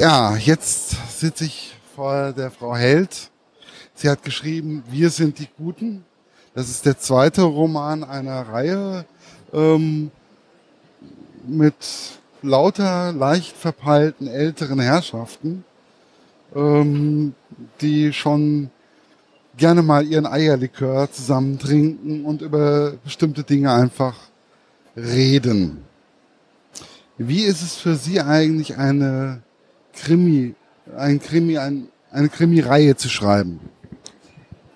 Ja, jetzt sitze ich vor der Frau Held. Sie hat geschrieben, wir sind die Guten. Das ist der zweite Roman einer Reihe ähm, mit lauter, leicht verpeilten älteren Herrschaften, ähm, die schon gerne mal ihren Eierlikör zusammen trinken und über bestimmte Dinge einfach reden. Wie ist es für Sie eigentlich eine Krimi, ein Krimi, ein, eine Krimi-Reihe zu schreiben?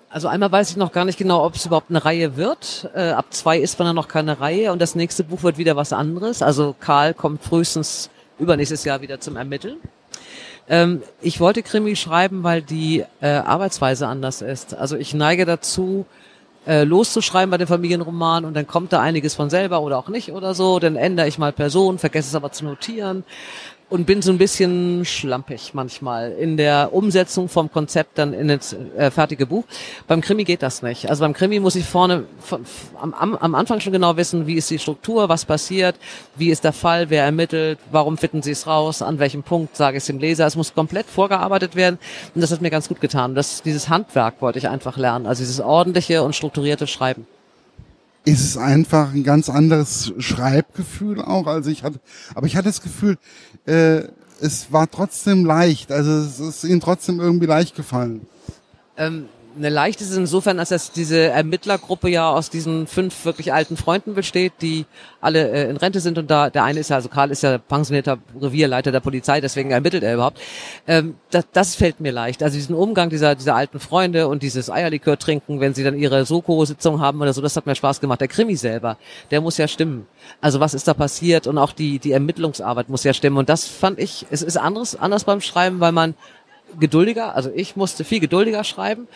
Also einmal weiß ich noch gar nicht genau, ob es überhaupt eine Reihe wird. Äh, ab zwei ist man dann noch keine Reihe und das nächste Buch wird wieder was anderes. Also Karl kommt frühestens übernächstes Jahr wieder zum Ermitteln. Ähm, ich wollte Krimi schreiben, weil die äh, Arbeitsweise anders ist. Also ich neige dazu, äh, loszuschreiben bei dem Familienroman und dann kommt da einiges von selber oder auch nicht oder so. Dann ändere ich mal Personen, vergesse es aber zu notieren und bin so ein bisschen schlampig manchmal in der Umsetzung vom Konzept dann in das äh, fertige Buch. Beim Krimi geht das nicht. Also beim Krimi muss ich vorne von, am, am Anfang schon genau wissen, wie ist die Struktur, was passiert, wie ist der Fall, wer ermittelt, warum finden Sie es raus, an welchem Punkt sage ich es dem Leser. Es muss komplett vorgearbeitet werden und das hat mir ganz gut getan. Das, dieses Handwerk wollte ich einfach lernen, also dieses ordentliche und strukturierte Schreiben ist es einfach ein ganz anderes Schreibgefühl auch. Also ich hatte, aber ich hatte das Gefühl, äh, es war trotzdem leicht. Also es ist ihnen trotzdem irgendwie leicht gefallen. Ähm, eine leichte ist insofern, als dass diese Ermittlergruppe ja aus diesen fünf wirklich alten Freunden besteht, die alle äh, in Rente sind und da der eine ist ja, also Karl ist ja pensionierter Revierleiter der Polizei, deswegen ermittelt er überhaupt. Ähm, das, das fällt mir leicht. Also diesen Umgang dieser, dieser alten Freunde und dieses Eierlikör trinken, wenn sie dann ihre Soko-Sitzung haben oder so, das hat mir Spaß gemacht. Der Krimi selber, der muss ja stimmen. Also was ist da passiert und auch die, die Ermittlungsarbeit muss ja stimmen. Und das fand ich, es ist anderes, anders beim Schreiben, weil man geduldiger, also ich musste viel geduldiger schreiben,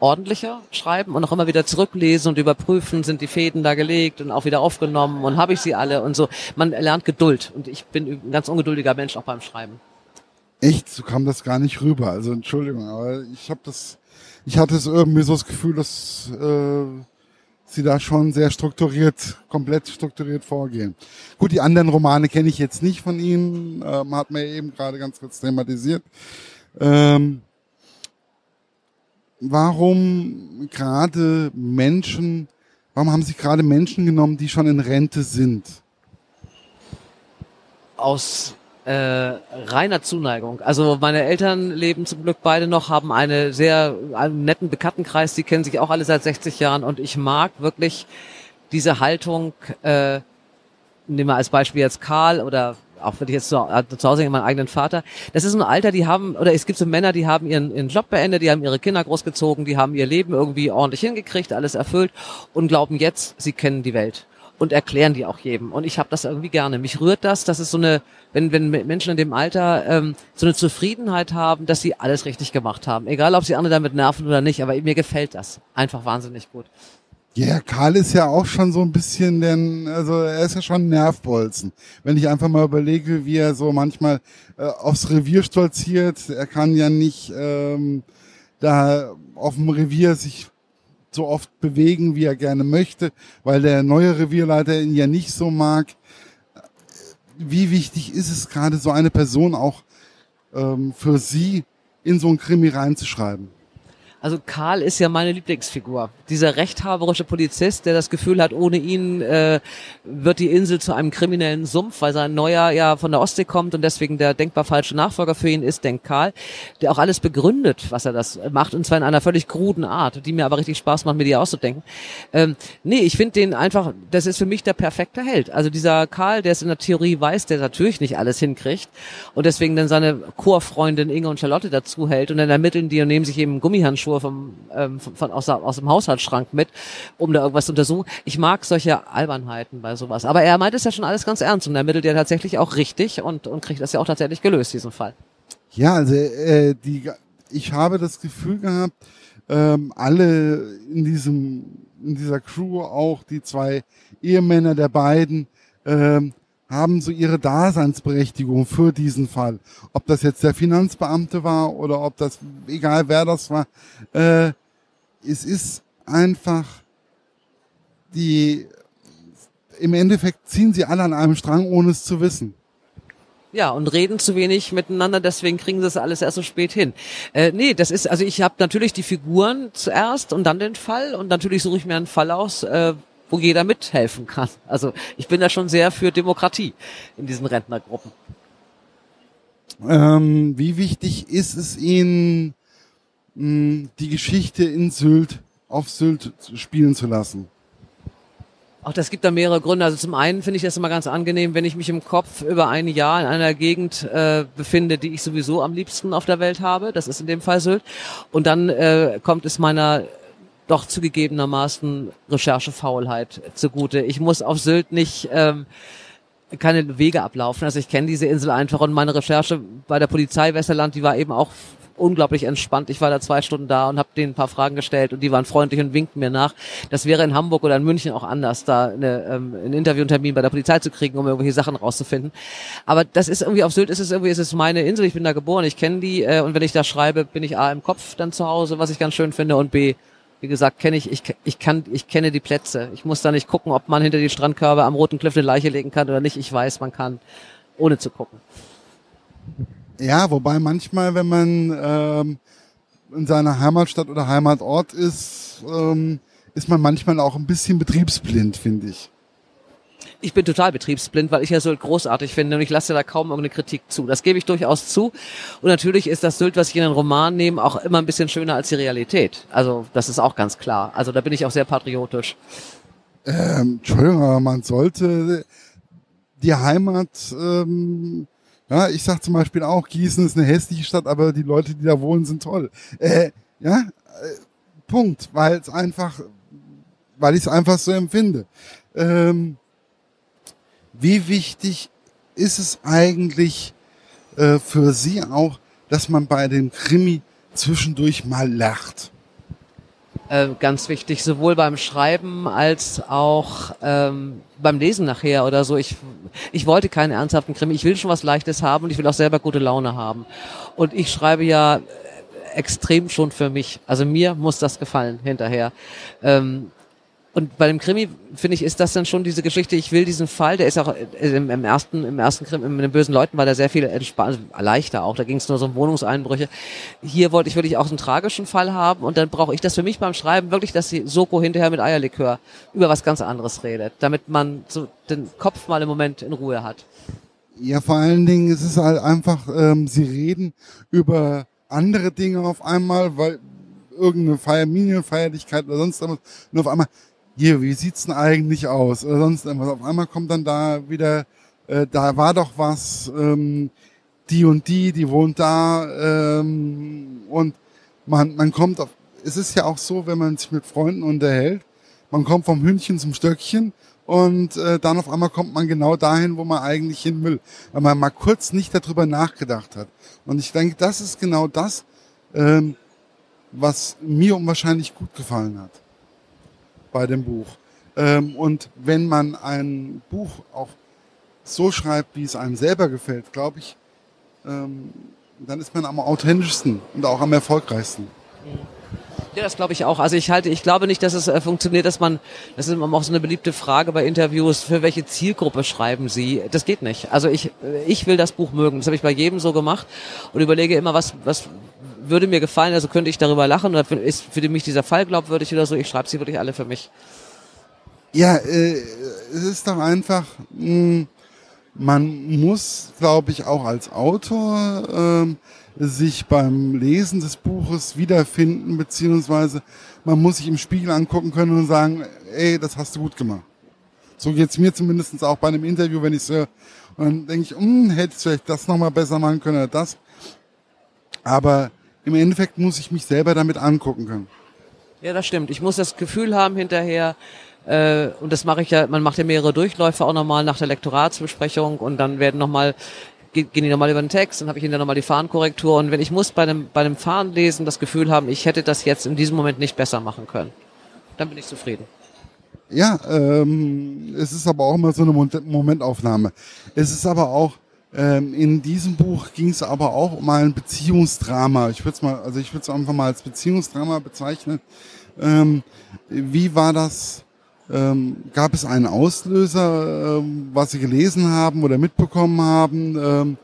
ordentlicher schreiben und auch immer wieder zurücklesen und überprüfen, sind die Fäden da gelegt und auch wieder aufgenommen und habe ich sie alle und so. Man lernt Geduld und ich bin ein ganz ungeduldiger Mensch auch beim Schreiben. Echt, so kam das gar nicht rüber. Also Entschuldigung, aber ich habe das, ich hatte es irgendwie so das Gefühl, dass äh, sie da schon sehr strukturiert, komplett strukturiert vorgehen. Gut, die anderen Romane kenne ich jetzt nicht von Ihnen, ähm, hat mir eben gerade ganz kurz thematisiert. Ähm, warum gerade Menschen, warum haben Sie gerade Menschen genommen, die schon in Rente sind? Aus äh, reiner Zuneigung. Also meine Eltern leben zum Glück beide noch, haben eine sehr einen netten Bekanntenkreis, die kennen sich auch alle seit 60 Jahren und ich mag wirklich diese Haltung, äh, nehmen wir als Beispiel jetzt Karl oder auch wenn ich jetzt zu, äh, zu Hause meinen eigenen Vater, das ist ein Alter, die haben, oder es gibt so Männer, die haben ihren, ihren Job beendet, die haben ihre Kinder großgezogen, die haben ihr Leben irgendwie ordentlich hingekriegt, alles erfüllt und glauben jetzt, sie kennen die Welt und erklären die auch jedem. Und ich habe das irgendwie gerne. Mich rührt das, dass es so eine, wenn, wenn Menschen in dem Alter ähm, so eine Zufriedenheit haben, dass sie alles richtig gemacht haben. Egal, ob sie andere damit nerven oder nicht, aber mir gefällt das einfach wahnsinnig gut. Ja, Karl ist ja auch schon so ein bisschen, denn also er ist ja schon ein Nervbolzen. Wenn ich einfach mal überlege, wie er so manchmal äh, aufs Revier stolziert, er kann ja nicht ähm, da auf dem Revier sich so oft bewegen, wie er gerne möchte, weil der neue Revierleiter ihn ja nicht so mag. Wie wichtig ist es gerade, so eine Person auch ähm, für Sie in so ein Krimi reinzuschreiben? Also Karl ist ja meine Lieblingsfigur. Dieser rechthaberische Polizist, der das Gefühl hat, ohne ihn äh, wird die Insel zu einem kriminellen Sumpf, weil sein neuer ja von der Ostsee kommt und deswegen der denkbar falsche Nachfolger für ihn ist, denkt Karl, der auch alles begründet, was er das macht, und zwar in einer völlig kruden Art, die mir aber richtig Spaß macht, mir die auszudenken. Ähm, nee, ich finde den einfach, das ist für mich der perfekte Held. Also dieser Karl, der es in der Theorie weiß, der natürlich nicht alles hinkriegt und deswegen dann seine Chorfreundin Inge und Charlotte dazu hält und dann ermitteln die und nehmen sich eben Gummihandschuhe Handschuhe vom, ähm, von, aus, aus dem Haushaltsschrank mit, um da irgendwas zu untersuchen. Ich mag solche Albernheiten bei sowas. Aber er meint es ja schon alles ganz ernst und er ermittelt ja tatsächlich auch richtig und, und kriegt das ja auch tatsächlich gelöst, diesen Fall. Ja, also äh, die, ich habe das Gefühl gehabt, ähm, alle in diesem in dieser Crew, auch die zwei Ehemänner der beiden, ähm, haben so ihre Daseinsberechtigung für diesen Fall. Ob das jetzt der Finanzbeamte war oder ob das, egal wer das war, äh, es ist einfach die, im Endeffekt ziehen sie alle an einem Strang, ohne es zu wissen. Ja, und reden zu wenig miteinander, deswegen kriegen sie es alles erst so spät hin. Äh, nee, das ist, also ich habe natürlich die Figuren zuerst und dann den Fall und natürlich suche ich mir einen Fall aus, äh, wo jeder mithelfen kann. Also ich bin da schon sehr für Demokratie in diesen Rentnergruppen. Ähm, wie wichtig ist es Ihnen, mh, die Geschichte in Sylt, auf Sylt spielen zu lassen? Auch das gibt da mehrere Gründe. Also zum einen finde ich das immer ganz angenehm, wenn ich mich im Kopf über ein Jahr in einer Gegend äh, befinde, die ich sowieso am liebsten auf der Welt habe. Das ist in dem Fall Sylt. Und dann äh, kommt es meiner doch zugegebenermaßen Recherchefaulheit zugute. Ich muss auf Sylt nicht ähm, keine Wege ablaufen. Also ich kenne diese Insel einfach und meine Recherche bei der Polizei Westerland, die war eben auch unglaublich entspannt. Ich war da zwei Stunden da und habe denen ein paar Fragen gestellt und die waren freundlich und winkten mir nach. Das wäre in Hamburg oder in München auch anders, da eine, ähm, einen Interviewtermin bei der Polizei zu kriegen, um irgendwelche Sachen rauszufinden. Aber das ist irgendwie auf Sylt ist es irgendwie ist es meine Insel. Ich bin da geboren, ich kenne die äh, und wenn ich da schreibe, bin ich a im Kopf dann zu Hause, was ich ganz schön finde und b wie gesagt, kenne ich, ich, ich kann, ich kenne die Plätze. Ich muss da nicht gucken, ob man hinter die Strandkörbe am Roten Cliff eine Leiche legen kann oder nicht. Ich weiß, man kann, ohne zu gucken. Ja, wobei manchmal, wenn man ähm, in seiner Heimatstadt oder Heimatort ist, ähm, ist man manchmal auch ein bisschen betriebsblind, finde ich. Ich bin total betriebsblind, weil ich ja Sylt großartig finde und ich lasse da kaum irgendeine Kritik zu. Das gebe ich durchaus zu. Und natürlich ist das Sylt, was ich in einen Roman nehme, auch immer ein bisschen schöner als die Realität. Also das ist auch ganz klar. Also da bin ich auch sehr patriotisch. Ähm, Entschuldigung, aber man sollte die Heimat ähm, ja, ich sag zum Beispiel auch, Gießen ist eine hässliche Stadt, aber die Leute, die da wohnen, sind toll. Äh, ja, äh, Punkt, weil es einfach, weil ich es einfach so empfinde. Ähm, wie wichtig ist es eigentlich äh, für Sie auch, dass man bei dem Krimi zwischendurch mal lacht? Äh, ganz wichtig, sowohl beim Schreiben als auch ähm, beim Lesen nachher oder so. Ich, ich wollte keinen ernsthaften Krimi. Ich will schon was Leichtes haben und ich will auch selber gute Laune haben. Und ich schreibe ja extrem schon für mich. Also mir muss das gefallen hinterher. Ähm, und bei dem Krimi, finde ich, ist das dann schon diese Geschichte, ich will diesen Fall, der ist auch äh, im, im ersten, im ersten Krimi, mit den bösen Leuten war der sehr viel entspannt, also leichter auch, da ging es nur so um Wohnungseinbrüche. Hier wollte ich wirklich auch einen tragischen Fall haben und dann brauche ich das für mich beim Schreiben wirklich, dass die Soko hinterher mit Eierlikör über was ganz anderes redet, damit man so den Kopf mal im Moment in Ruhe hat. Ja, vor allen Dingen ist es halt einfach, ähm, sie reden über andere Dinge auf einmal, weil irgendeine Familienfeierlichkeit oder sonst was, und auf einmal hier, wie sieht's denn eigentlich aus? Oder sonst irgendwas. Auf einmal kommt dann da wieder, äh, da war doch was, ähm, die und die, die wohnt da, ähm, und man, man kommt auf, es ist ja auch so, wenn man sich mit Freunden unterhält, man kommt vom Hündchen zum Stöckchen und äh, dann auf einmal kommt man genau dahin, wo man eigentlich hin will, weil man mal kurz nicht darüber nachgedacht hat. Und ich denke, das ist genau das, ähm, was mir unwahrscheinlich gut gefallen hat bei dem Buch. Ähm, und wenn man ein Buch auch so schreibt, wie es einem selber gefällt, glaube ich, ähm, dann ist man am authentischsten und auch am erfolgreichsten. Ja, das glaube ich auch. Also ich halte, ich glaube nicht, dass es äh, funktioniert, dass man, das ist immer auch so eine beliebte Frage bei Interviews, für welche Zielgruppe schreiben Sie? Das geht nicht. Also ich, äh, ich will das Buch mögen. Das habe ich bei jedem so gemacht und überlege immer, was, was würde mir gefallen, also könnte ich darüber lachen oder ist für mich dieser Fall glaubwürdig oder so. Ich schreibe sie wirklich alle für mich. Ja, äh, es ist doch einfach, mh, hm, man muss, glaube ich, auch als Autor äh, sich beim Lesen des Buches wiederfinden, beziehungsweise man muss sich im Spiegel angucken können und sagen, ey, das hast du gut gemacht. So geht's mir zumindest auch bei einem Interview, wenn ich so, und dann denke ich, hm, hätte ich vielleicht das nochmal besser machen können oder das. Aber im Endeffekt muss ich mich selber damit angucken können. Ja, das stimmt. Ich muss das Gefühl haben hinterher, äh, und das mache ich ja, man macht ja mehrere Durchläufe auch nochmal nach der Lektoratsbesprechung und dann werden nochmal gehen die nochmal über den Text, dann habe ich ihnen dann nochmal die Fahrenkorrektur und wenn ich muss bei einem, bei einem Fahrenlesen das Gefühl haben, ich hätte das jetzt in diesem Moment nicht besser machen können, dann bin ich zufrieden. Ja, ähm, es ist aber auch immer so eine Momentaufnahme. Es ist aber auch ähm, in diesem Buch ging es aber auch um ein Beziehungsdrama. Ich würde es mal, also ich würde es einfach mal als Beziehungsdrama bezeichnen. Ähm, wie war das? Ähm, gab es einen Auslöser, ähm, was Sie gelesen haben oder mitbekommen haben, ähm,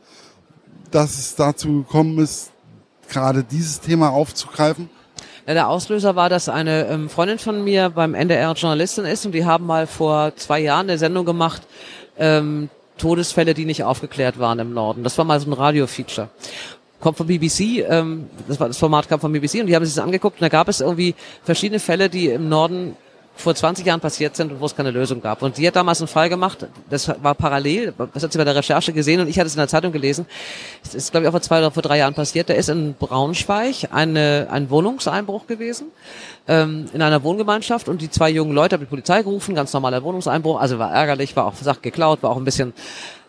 dass es dazu gekommen ist, gerade dieses Thema aufzugreifen? Ja, der Auslöser war, dass eine ähm, Freundin von mir beim NDR Journalistin ist und die haben mal vor zwei Jahren eine Sendung gemacht, ähm, Todesfälle, die nicht aufgeklärt waren im Norden. Das war mal so ein Radio-Feature kommt vom BBC, ähm, das, war, das Format kam vom BBC und die haben sich das angeguckt und da gab es irgendwie verschiedene Fälle, die im Norden vor 20 Jahren passiert sind und wo es keine Lösung gab. Und die hat damals einen Fall gemacht, das war parallel, das hat sie bei der Recherche gesehen und ich hatte es in der Zeitung gelesen. Das ist, glaube ich, auch vor zwei oder vor drei Jahren passiert. Da ist in Braunschweig eine, ein Wohnungseinbruch gewesen ähm, in einer Wohngemeinschaft und die zwei jungen Leute haben die Polizei gerufen, ganz normaler Wohnungseinbruch, also war ärgerlich, war auch Sache geklaut, war auch ein bisschen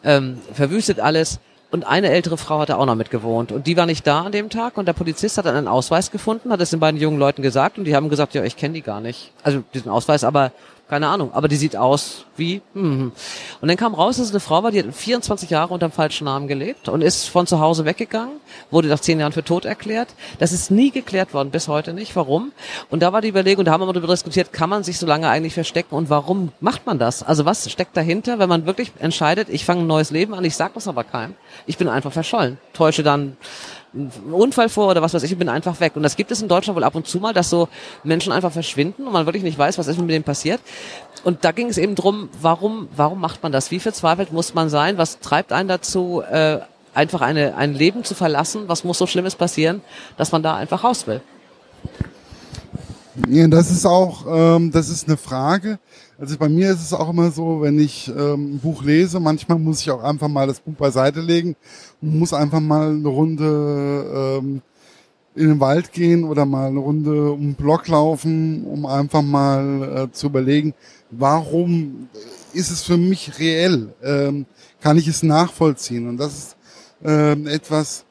ähm, verwüstet alles. Und eine ältere Frau hatte auch noch mitgewohnt. Und die war nicht da an dem Tag. Und der Polizist hat dann einen Ausweis gefunden, hat es den beiden jungen Leuten gesagt. Und die haben gesagt, ja, ich kenne die gar nicht. Also diesen Ausweis, aber keine Ahnung, aber die sieht aus wie. Hm. Und dann kam raus, dass es eine Frau war, die hat 24 Jahre unter dem falschen Namen gelebt und ist von zu Hause weggegangen, wurde nach zehn Jahren für tot erklärt. Das ist nie geklärt worden, bis heute nicht. Warum? Und da war die Überlegung, da haben wir mal darüber diskutiert, kann man sich so lange eigentlich verstecken und warum macht man das? Also was steckt dahinter, wenn man wirklich entscheidet, ich fange ein neues Leben an, ich sag das aber keinem. Ich bin einfach verschollen, täusche dann einen Unfall vor oder was weiß ich ich bin einfach weg. Und das gibt es in Deutschland wohl ab und zu mal, dass so Menschen einfach verschwinden und man wirklich nicht weiß, was ist mit denen passiert. Und da ging es eben drum, warum, warum macht man das? Wie verzweifelt muss man sein? Was treibt einen dazu, äh, einfach eine, ein Leben zu verlassen? Was muss so Schlimmes passieren, dass man da einfach raus will? Ja, das ist auch, ähm, das ist eine Frage. Also bei mir ist es auch immer so, wenn ich ähm, ein Buch lese, manchmal muss ich auch einfach mal das Buch beiseite legen und muss einfach mal eine Runde ähm, in den Wald gehen oder mal eine Runde um den Block laufen, um einfach mal äh, zu überlegen, warum ist es für mich reell? Ähm, kann ich es nachvollziehen? Und das ist ähm, etwas,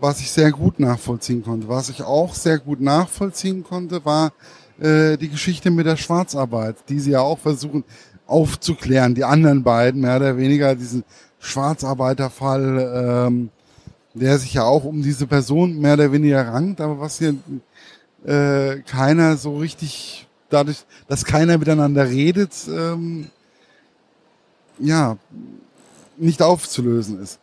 was ich sehr gut nachvollziehen konnte. Was ich auch sehr gut nachvollziehen konnte, war äh, die Geschichte mit der Schwarzarbeit, die sie ja auch versuchen aufzuklären. Die anderen beiden, mehr oder weniger diesen Schwarzarbeiterfall, ähm, der sich ja auch um diese Person mehr oder weniger rankt, aber was hier äh, keiner so richtig, dadurch, dass keiner miteinander redet, ähm, ja, nicht aufzulösen ist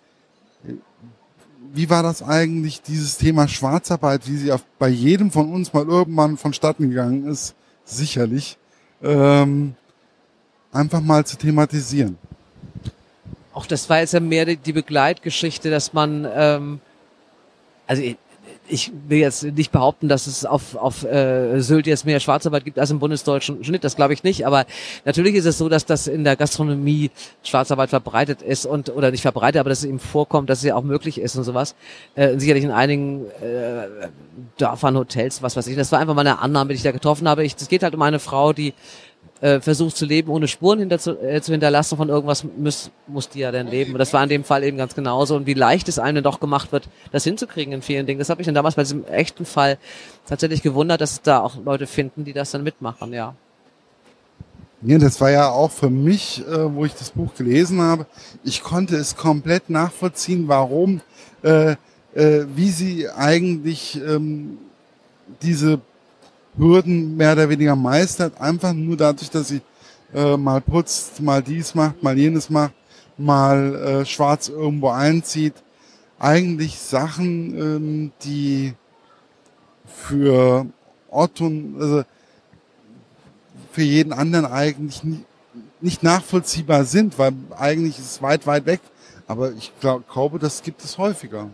wie war das eigentlich, dieses Thema Schwarzarbeit, wie sie auf, bei jedem von uns mal irgendwann vonstatten gegangen ist, sicherlich, ähm, einfach mal zu thematisieren. Auch das war jetzt ja mehr die, Begleitgeschichte, dass man, ähm, also ich will jetzt nicht behaupten, dass es auf, auf äh, Sylt jetzt mehr Schwarzarbeit gibt als im bundesdeutschen Schnitt, das glaube ich nicht, aber natürlich ist es so, dass das in der Gastronomie Schwarzarbeit verbreitet ist und oder nicht verbreitet, aber dass es eben vorkommt, dass es ja auch möglich ist und sowas. Äh, sicherlich in einigen äh, Dörfern, Hotels, was weiß ich. Das war einfach mal eine Annahme, die ich da getroffen habe. Es geht halt um eine Frau, die äh, versucht zu leben, ohne Spuren hinter zu, äh, zu hinterlassen von irgendwas, muss, muss die ja dann leben. Und das war in dem Fall eben ganz genauso. Und wie leicht es einem doch gemacht wird, das hinzukriegen in vielen Dingen. Das habe ich dann damals bei diesem echten Fall tatsächlich gewundert, dass es da auch Leute finden, die das dann mitmachen, ja. Ja, das war ja auch für mich, äh, wo ich das Buch gelesen habe. Ich konnte es komplett nachvollziehen, warum, äh, äh, wie sie eigentlich ähm, diese Hürden mehr oder weniger meistert, einfach nur dadurch, dass sie äh, mal putzt, mal dies macht, mal jenes macht, mal äh, schwarz irgendwo einzieht. Eigentlich Sachen, ähm, die für Otto, also für jeden anderen eigentlich nicht nachvollziehbar sind, weil eigentlich ist es weit, weit weg. Aber ich glaub, glaube, das gibt es häufiger.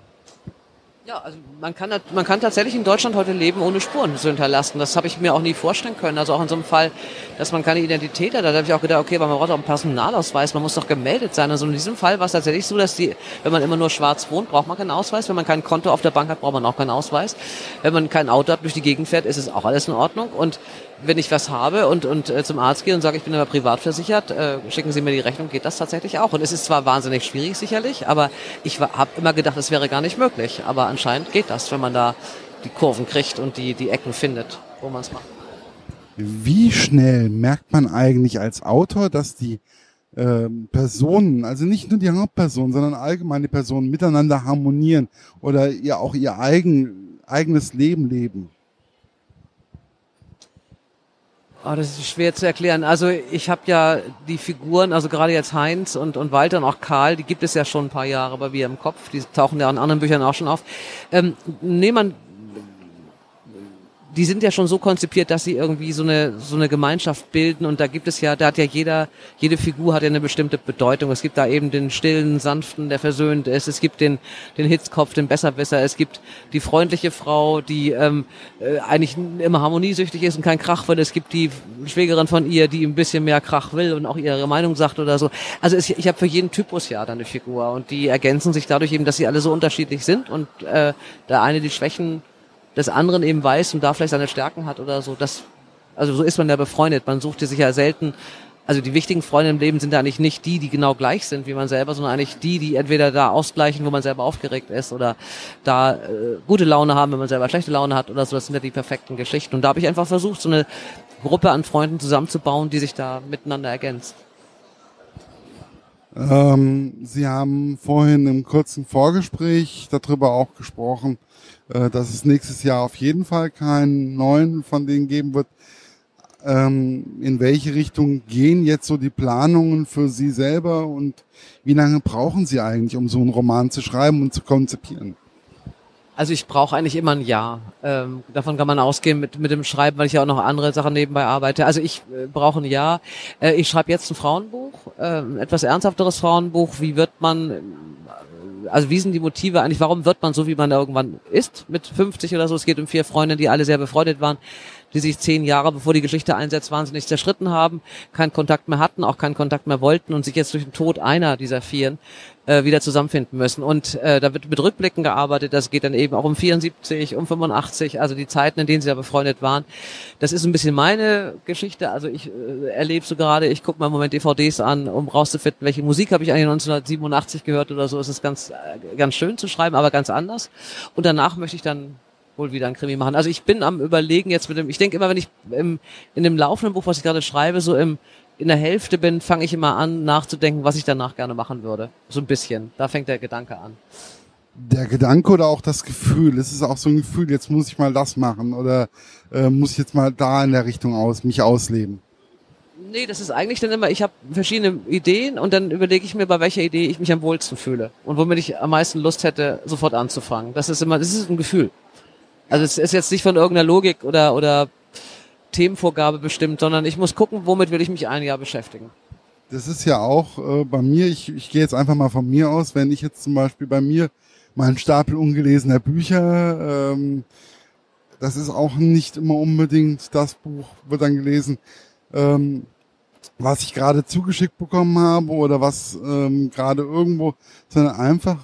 Ja, also man kann, man kann tatsächlich in Deutschland heute leben, ohne Spuren zu hinterlassen. Das habe ich mir auch nie vorstellen können. Also auch in so einem Fall, dass man keine Identität hat. Da habe ich auch gedacht, okay, aber man braucht auch einen Personalausweis, man muss doch gemeldet sein. Also in diesem Fall war es tatsächlich so, dass die, wenn man immer nur schwarz wohnt, braucht man keinen Ausweis. Wenn man kein Konto auf der Bank hat, braucht man auch keinen Ausweis. Wenn man kein Auto hat, durch die Gegend fährt, ist es auch alles in Ordnung. Und wenn ich was habe und, und äh, zum Arzt gehe und sage, ich bin aber privat versichert, äh, schicken Sie mir die Rechnung, geht das tatsächlich auch. Und es ist zwar wahnsinnig schwierig sicherlich, aber ich habe immer gedacht, es wäre gar nicht möglich. Aber anscheinend geht das, wenn man da die Kurven kriegt und die, die Ecken findet, wo man es macht. Wie schnell merkt man eigentlich als Autor, dass die ähm, Personen, also nicht nur die Hauptpersonen, sondern allgemein die Personen miteinander harmonieren oder ihr auch ihr eigen, eigenes Leben leben? Oh, das ist schwer zu erklären. Also ich habe ja die Figuren, also gerade jetzt Heinz und, und Walter und auch Karl, die gibt es ja schon ein paar Jahre bei mir im Kopf. Die tauchen ja in anderen Büchern auch schon auf. Ähm, nee, man die sind ja schon so konzipiert, dass sie irgendwie so eine so eine Gemeinschaft bilden und da gibt es ja, da hat ja jeder jede Figur hat ja eine bestimmte Bedeutung. Es gibt da eben den stillen, sanften, der versöhnt ist. Es gibt den den Hitzkopf, den Besserwisser. Es gibt die freundliche Frau, die ähm, äh, eigentlich immer harmoniesüchtig ist und kein Krach will. Es gibt die Schwägerin von ihr, die ein bisschen mehr Krach will und auch ihre Meinung sagt oder so. Also es, ich habe für jeden Typus ja dann eine Figur und die ergänzen sich dadurch eben, dass sie alle so unterschiedlich sind und äh, der eine die Schwächen des anderen eben weiß und da vielleicht seine Stärken hat oder so. Das, also so ist man ja befreundet. Man sucht sich ja selten, also die wichtigen Freunde im Leben sind ja eigentlich nicht die, die genau gleich sind wie man selber, sondern eigentlich die, die entweder da ausgleichen, wo man selber aufgeregt ist oder da äh, gute Laune haben, wenn man selber schlechte Laune hat oder so. Das sind ja die perfekten Geschichten. Und da habe ich einfach versucht, so eine Gruppe an Freunden zusammenzubauen, die sich da miteinander ergänzt. Ähm, Sie haben vorhin im kurzen Vorgespräch darüber auch gesprochen, äh, dass es nächstes Jahr auf jeden Fall keinen neuen von denen geben wird. Ähm, in welche Richtung gehen jetzt so die Planungen für Sie selber und wie lange brauchen Sie eigentlich, um so einen Roman zu schreiben und zu konzipieren? Also ich brauche eigentlich immer ein Jahr. Ähm, davon kann man ausgehen mit, mit dem Schreiben, weil ich ja auch noch andere Sachen nebenbei arbeite. Also ich äh, brauche ein Jahr. Äh, ich schreibe jetzt ein Frauenbuch, äh, etwas ernsthafteres Frauenbuch. Wie wird man also wie sind die Motive eigentlich, warum wird man so, wie man irgendwann ist, mit 50 oder so? Es geht um vier Freunde, die alle sehr befreundet waren, die sich zehn Jahre, bevor die Geschichte einsetzt, wahnsinnig zerschritten haben, keinen Kontakt mehr hatten, auch keinen Kontakt mehr wollten und sich jetzt durch den Tod einer dieser Vieren äh, wieder zusammenfinden müssen. Und äh, da wird mit Rückblicken gearbeitet, das geht dann eben auch um 74, um 85, also die Zeiten, in denen sie da befreundet waren. Das ist ein bisschen meine Geschichte, also ich äh, erlebe so gerade, ich gucke mal im Moment DVDs an, um rauszufinden, welche Musik habe ich eigentlich 1987 gehört oder so. Es ist ganz, äh, ganz schön zu schreiben, aber ganz anders. Und danach möchte ich dann wohl wieder ein Krimi machen. Also ich bin am überlegen jetzt mit dem, ich denke immer, wenn ich im, in dem laufenden Buch, was ich gerade schreibe, so im, in der Hälfte bin, fange ich immer an nachzudenken, was ich danach gerne machen würde. So ein bisschen. Da fängt der Gedanke an. Der Gedanke oder auch das Gefühl, es ist auch so ein Gefühl, jetzt muss ich mal das machen oder äh, muss ich jetzt mal da in der Richtung aus, mich ausleben. Nee, das ist eigentlich dann immer, ich habe verschiedene Ideen und dann überlege ich mir, bei welcher Idee ich mich am wohlsten fühle und womit ich am meisten Lust hätte, sofort anzufangen. Das ist immer, das ist ein Gefühl. Also es ist jetzt nicht von irgendeiner Logik oder, oder Themenvorgabe bestimmt, sondern ich muss gucken, womit will ich mich ein Jahr beschäftigen. Das ist ja auch äh, bei mir, ich, ich gehe jetzt einfach mal von mir aus, wenn ich jetzt zum Beispiel bei mir meinen Stapel ungelesener Bücher, ähm, das ist auch nicht immer unbedingt das Buch, wird dann gelesen, ähm, was ich gerade zugeschickt bekommen habe oder was ähm, gerade irgendwo, sondern einfach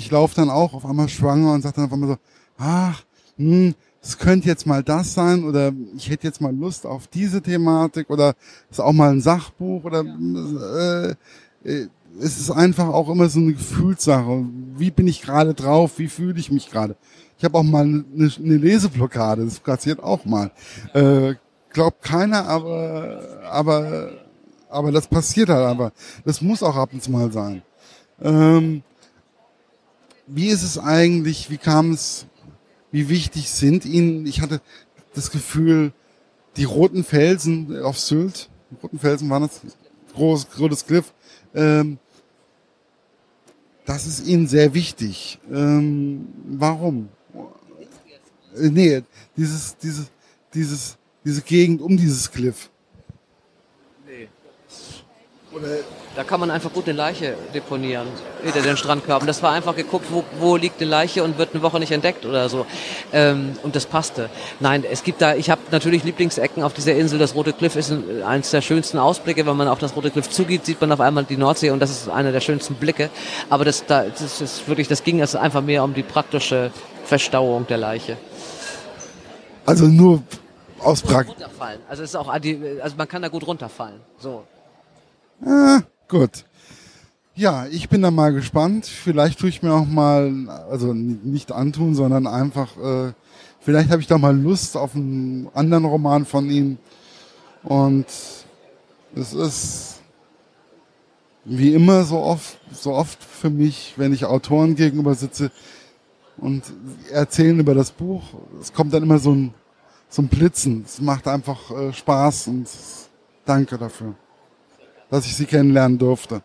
ich laufe dann auch auf einmal schwanger und sage dann auf einmal so, ach, hm, es könnte jetzt mal das sein oder ich hätte jetzt mal Lust auf diese Thematik oder es ist auch mal ein Sachbuch oder äh, äh, es ist einfach auch immer so eine Gefühlssache. Wie bin ich gerade drauf? Wie fühle ich mich gerade? Ich habe auch mal eine, eine, Leseblockade, das passiert auch mal. Äh, glaubt keiner, aber aber aber das passiert halt aber. Das muss auch ab und zu mal sein. Ähm, wie ist es eigentlich, wie kam es, wie wichtig sind Ihnen, ich hatte das Gefühl, die roten Felsen auf Sylt, roten Felsen waren das, groß, rotes Cliff, ähm, das ist Ihnen sehr wichtig. Ähm, warum? Äh, nee, dieses, dieses, dieses, diese Gegend um dieses Cliff. Da kann man einfach gut eine Leiche deponieren hinter den Strandkörben. Das war einfach geguckt, wo, wo liegt eine Leiche und wird eine Woche nicht entdeckt oder so. Ähm, und das passte. Nein, es gibt da, ich habe natürlich Lieblingsecken auf dieser Insel. Das Rote Cliff ist ein, eines der schönsten Ausblicke. Wenn man auf das Rote Cliff zugeht, sieht man auf einmal die Nordsee und das ist einer der schönsten Blicke. Aber das, da, das ist wirklich, das ging es einfach mehr um die praktische Verstauung der Leiche. Also nur aus Prag. Also es ist auch, also man kann da gut runterfallen. So. Ah, Gut. Ja, ich bin da mal gespannt. Vielleicht tue ich mir auch mal, also nicht antun, sondern einfach, äh, vielleicht habe ich da mal Lust auf einen anderen Roman von ihm. Und es ist wie immer so oft, so oft für mich, wenn ich Autoren gegenüber sitze und erzählen über das Buch, es kommt dann immer so ein, zum Blitzen. Es macht einfach äh, Spaß und danke dafür, dass ich Sie kennenlernen durfte.